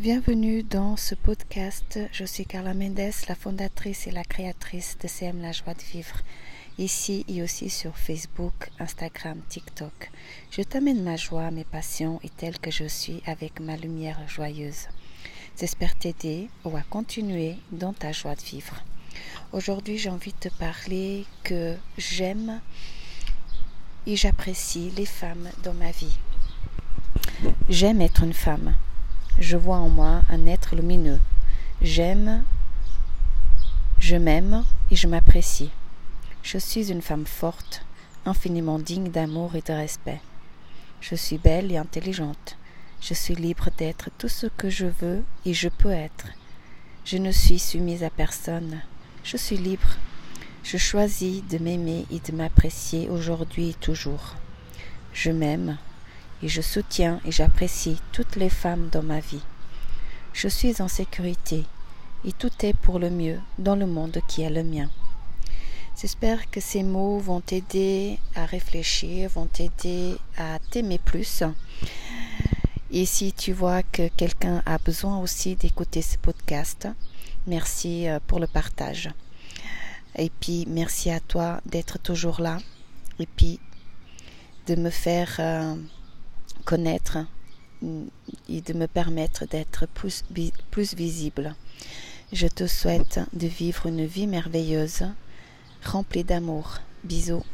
Bienvenue dans ce podcast. Je suis Carla Mendes, la fondatrice et la créatrice de CM La Joie de Vivre, ici et aussi sur Facebook, Instagram, TikTok. Je t'amène ma joie, mes passions et telle que je suis avec ma lumière joyeuse. J'espère t'aider ou à continuer dans ta joie de vivre. Aujourd'hui, j'ai envie de te parler que j'aime et j'apprécie les femmes dans ma vie. J'aime être une femme je vois en moi un être lumineux. J'aime, je m'aime et je m'apprécie. Je suis une femme forte, infiniment digne d'amour et de respect. Je suis belle et intelligente. Je suis libre d'être tout ce que je veux et je peux être. Je ne suis soumise à personne. Je suis libre. Je choisis de m'aimer et de m'apprécier aujourd'hui et toujours. Je m'aime, et je soutiens et j'apprécie toutes les femmes dans ma vie. Je suis en sécurité et tout est pour le mieux dans le monde qui est le mien. J'espère que ces mots vont t'aider à réfléchir, vont t'aider à t'aimer plus. Et si tu vois que quelqu'un a besoin aussi d'écouter ce podcast, merci euh, pour le partage. Et puis merci à toi d'être toujours là et puis de me faire euh, connaître et de me permettre d'être plus, plus visible. Je te souhaite de vivre une vie merveilleuse, remplie d'amour. Bisous.